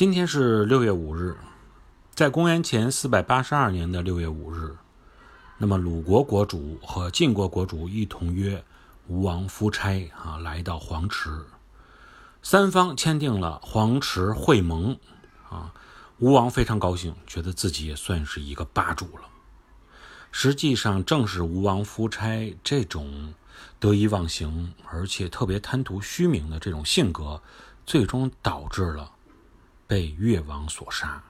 今天是六月五日，在公元前四百八十二年的六月五日，那么鲁国国主和晋国国主一同约吴王夫差啊来到黄池，三方签订了黄池会盟啊。吴王非常高兴，觉得自己也算是一个霸主了。实际上，正是吴王夫差这种得意忘形，而且特别贪图虚名的这种性格，最终导致了。被越王所杀。